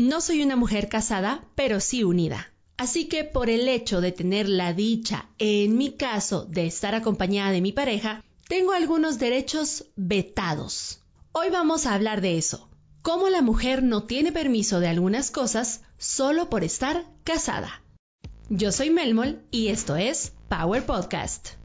no soy una mujer casada, pero sí unida. Así que por el hecho de tener la dicha, en mi caso, de estar acompañada de mi pareja, tengo algunos derechos vetados. Hoy vamos a hablar de eso. Cómo la mujer no tiene permiso de algunas cosas solo por estar casada. Yo soy Melmol y esto es Power Podcast.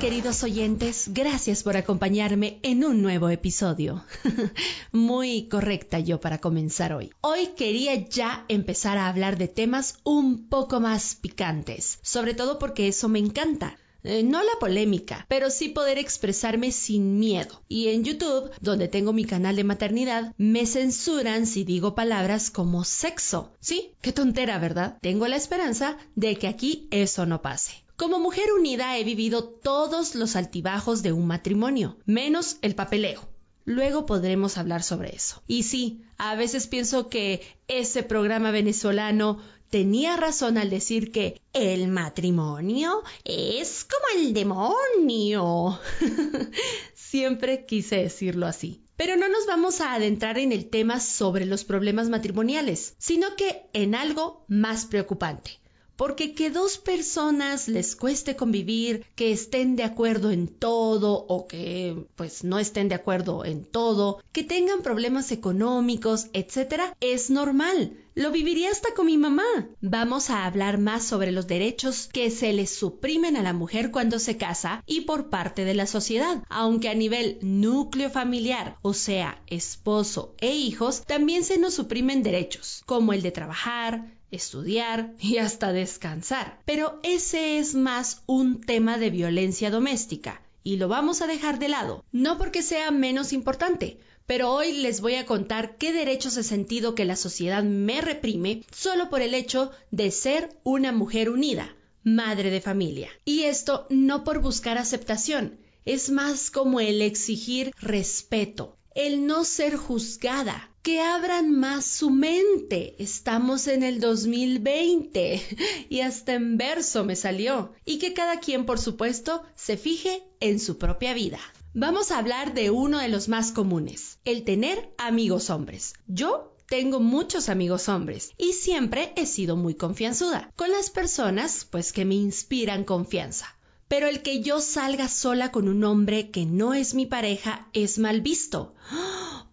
Queridos oyentes, gracias por acompañarme en un nuevo episodio. Muy correcta yo para comenzar hoy. Hoy quería ya empezar a hablar de temas un poco más picantes, sobre todo porque eso me encanta. Eh, no la polémica, pero sí poder expresarme sin miedo. Y en YouTube, donde tengo mi canal de maternidad, me censuran si digo palabras como sexo. Sí, qué tontera, ¿verdad? Tengo la esperanza de que aquí eso no pase. Como mujer unida he vivido todos los altibajos de un matrimonio, menos el papeleo. Luego podremos hablar sobre eso. Y sí, a veces pienso que ese programa venezolano tenía razón al decir que el matrimonio es como el demonio. Siempre quise decirlo así. Pero no nos vamos a adentrar en el tema sobre los problemas matrimoniales, sino que en algo más preocupante porque que dos personas les cueste convivir, que estén de acuerdo en todo o que pues no estén de acuerdo en todo, que tengan problemas económicos, etcétera, es normal. Lo viviría hasta con mi mamá. Vamos a hablar más sobre los derechos que se le suprimen a la mujer cuando se casa y por parte de la sociedad, aunque a nivel núcleo familiar, o sea, esposo e hijos, también se nos suprimen derechos, como el de trabajar, estudiar y hasta descansar. Pero ese es más un tema de violencia doméstica y lo vamos a dejar de lado, no porque sea menos importante, pero hoy les voy a contar qué derechos he sentido que la sociedad me reprime solo por el hecho de ser una mujer unida, madre de familia. Y esto no por buscar aceptación, es más como el exigir respeto, el no ser juzgada, que abran más su mente. Estamos en el 2020 y hasta en verso me salió. Y que cada quien, por supuesto, se fije en su propia vida. Vamos a hablar de uno de los más comunes, el tener amigos hombres. Yo tengo muchos amigos hombres y siempre he sido muy confianzuda con las personas pues que me inspiran confianza. Pero el que yo salga sola con un hombre que no es mi pareja es mal visto.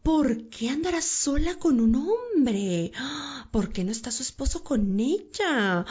¿Por qué andará sola con un hombre? ¿Por qué no está su esposo con ella?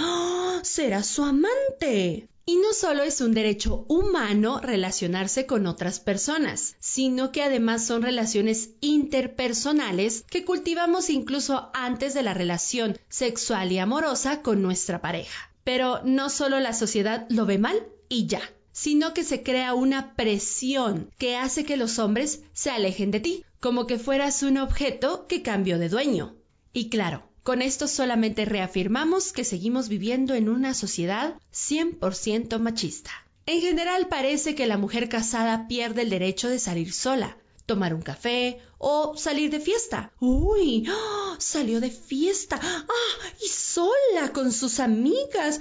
¿Será su amante? Y no solo es un derecho humano relacionarse con otras personas, sino que además son relaciones interpersonales que cultivamos incluso antes de la relación sexual y amorosa con nuestra pareja. Pero no solo la sociedad lo ve mal, y ya, sino que se crea una presión que hace que los hombres se alejen de ti, como que fueras un objeto que cambió de dueño. Y claro, con esto solamente reafirmamos que seguimos viviendo en una sociedad 100% machista. En general parece que la mujer casada pierde el derecho de salir sola, tomar un café o salir de fiesta. Uy, ¡ah! salió de fiesta. ¡Ah! Y sola con sus amigas.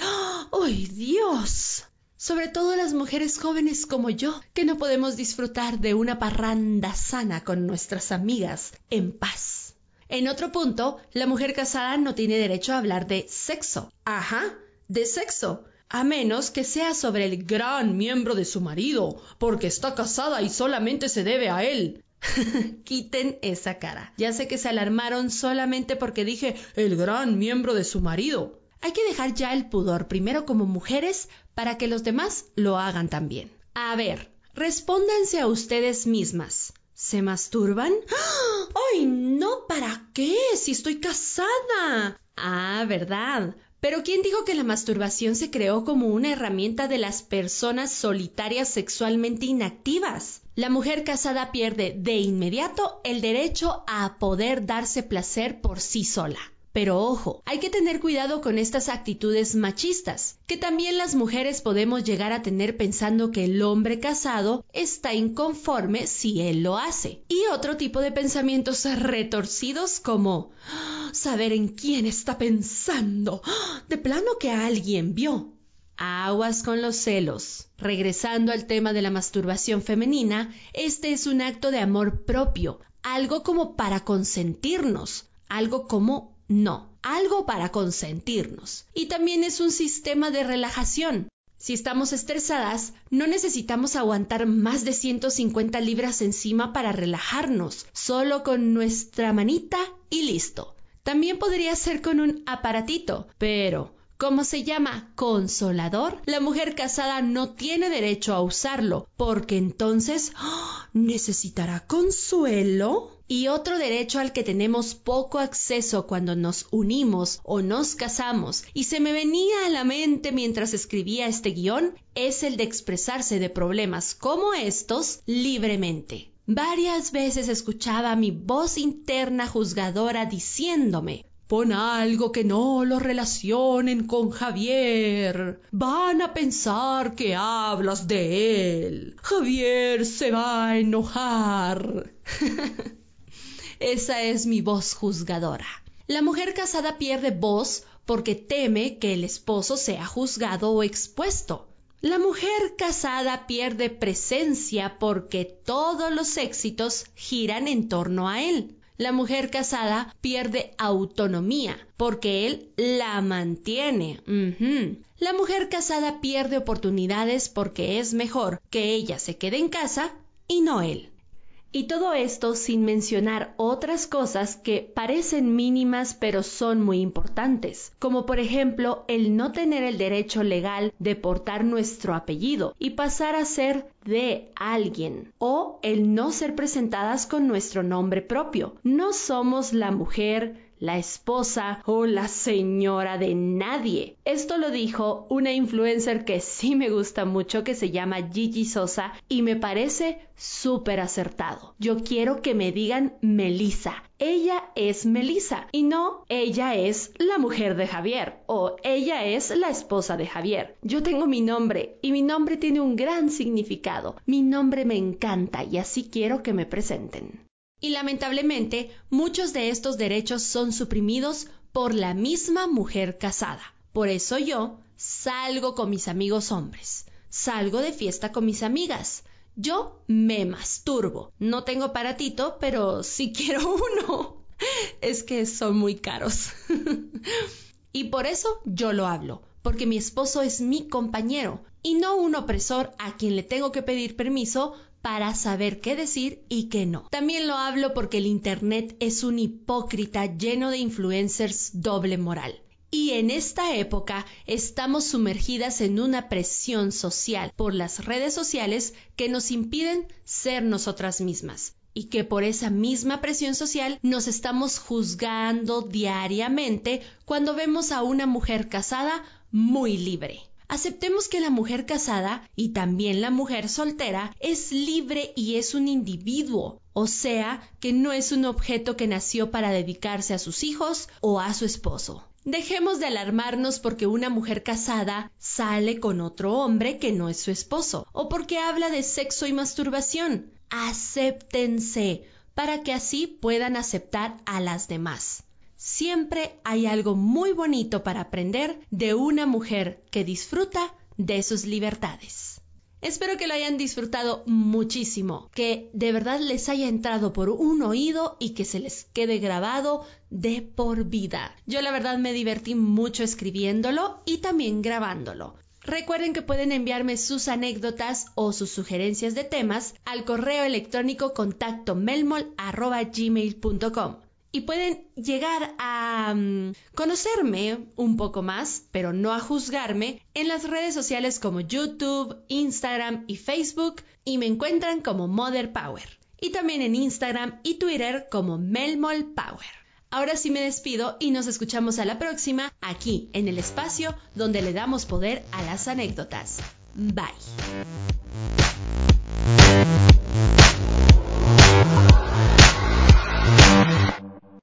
¡Ay, Dios! Sobre todo las mujeres jóvenes como yo, que no podemos disfrutar de una parranda sana con nuestras amigas en paz. En otro punto, la mujer casada no tiene derecho a hablar de sexo. Ajá, de sexo. A menos que sea sobre el gran miembro de su marido, porque está casada y solamente se debe a él. Quiten esa cara. Ya sé que se alarmaron solamente porque dije el gran miembro de su marido. Hay que dejar ya el pudor primero como mujeres para que los demás lo hagan también. A ver, respóndanse a ustedes mismas. ¿Se masturban? ¡Ay, no! ¿Para qué? Si estoy casada. Ah, verdad. Pero ¿quién dijo que la masturbación se creó como una herramienta de las personas solitarias sexualmente inactivas? La mujer casada pierde de inmediato el derecho a poder darse placer por sí sola. Pero ojo, hay que tener cuidado con estas actitudes machistas, que también las mujeres podemos llegar a tener pensando que el hombre casado está inconforme si él lo hace. Y otro tipo de pensamientos retorcidos como saber en quién está pensando, de plano que alguien vio. Aguas con los celos. Regresando al tema de la masturbación femenina, este es un acto de amor propio, algo como para consentirnos, algo como no, algo para consentirnos. Y también es un sistema de relajación. Si estamos estresadas, no necesitamos aguantar más de 150 libras encima para relajarnos, solo con nuestra manita y listo. También podría ser con un aparatito, pero como se llama consolador, la mujer casada no tiene derecho a usarlo, porque entonces ¡ah! necesitará consuelo. Y otro derecho al que tenemos poco acceso cuando nos unimos o nos casamos, y se me venía a la mente mientras escribía este guion, es el de expresarse de problemas como estos libremente. Varias veces escuchaba mi voz interna juzgadora diciéndome Pon algo que no lo relacionen con Javier. Van a pensar que hablas de él. Javier se va a enojar. Esa es mi voz juzgadora. La mujer casada pierde voz porque teme que el esposo sea juzgado o expuesto. La mujer casada pierde presencia porque todos los éxitos giran en torno a él la mujer casada pierde autonomía porque él la mantiene. La mujer casada pierde oportunidades porque es mejor que ella se quede en casa y no él. Y todo esto sin mencionar otras cosas que parecen mínimas pero son muy importantes, como por ejemplo el no tener el derecho legal de portar nuestro apellido y pasar a ser de alguien, o el no ser presentadas con nuestro nombre propio. No somos la mujer, la esposa o la señora de nadie. Esto lo dijo una influencer que sí me gusta mucho que se llama Gigi Sosa y me parece súper acertado. Yo quiero que me digan Melissa. Ella es Melissa y no ella es la mujer de Javier o ella es la esposa de Javier. Yo tengo mi nombre y mi nombre tiene un gran significado. Mi nombre me encanta y así quiero que me presenten. Y lamentablemente muchos de estos derechos son suprimidos por la misma mujer casada. Por eso yo salgo con mis amigos hombres, salgo de fiesta con mis amigas. Yo me masturbo. No tengo paratito, pero sí quiero uno. Es que son muy caros. y por eso yo lo hablo, porque mi esposo es mi compañero y no un opresor a quien le tengo que pedir permiso para saber qué decir y qué no. También lo hablo porque el Internet es un hipócrita lleno de influencers doble moral. Y en esta época estamos sumergidas en una presión social por las redes sociales que nos impiden ser nosotras mismas y que por esa misma presión social nos estamos juzgando diariamente cuando vemos a una mujer casada muy libre. Aceptemos que la mujer casada y también la mujer soltera es libre y es un individuo, o sea, que no es un objeto que nació para dedicarse a sus hijos o a su esposo. Dejemos de alarmarnos porque una mujer casada sale con otro hombre que no es su esposo, o porque habla de sexo y masturbación. Acéptense para que así puedan aceptar a las demás. Siempre hay algo muy bonito para aprender de una mujer que disfruta de sus libertades. Espero que lo hayan disfrutado muchísimo, que de verdad les haya entrado por un oído y que se les quede grabado de por vida. Yo la verdad me divertí mucho escribiéndolo y también grabándolo. Recuerden que pueden enviarme sus anécdotas o sus sugerencias de temas al correo electrónico contacto melmol.gmail.com y pueden llegar a mm, conocerme un poco más, pero no a juzgarme, en las redes sociales como YouTube, Instagram y Facebook y me encuentran como Mother Power. Y también en Instagram y Twitter como Melmol Power. Ahora sí me despido y nos escuchamos a la próxima aquí en el espacio donde le damos poder a las anécdotas. Bye.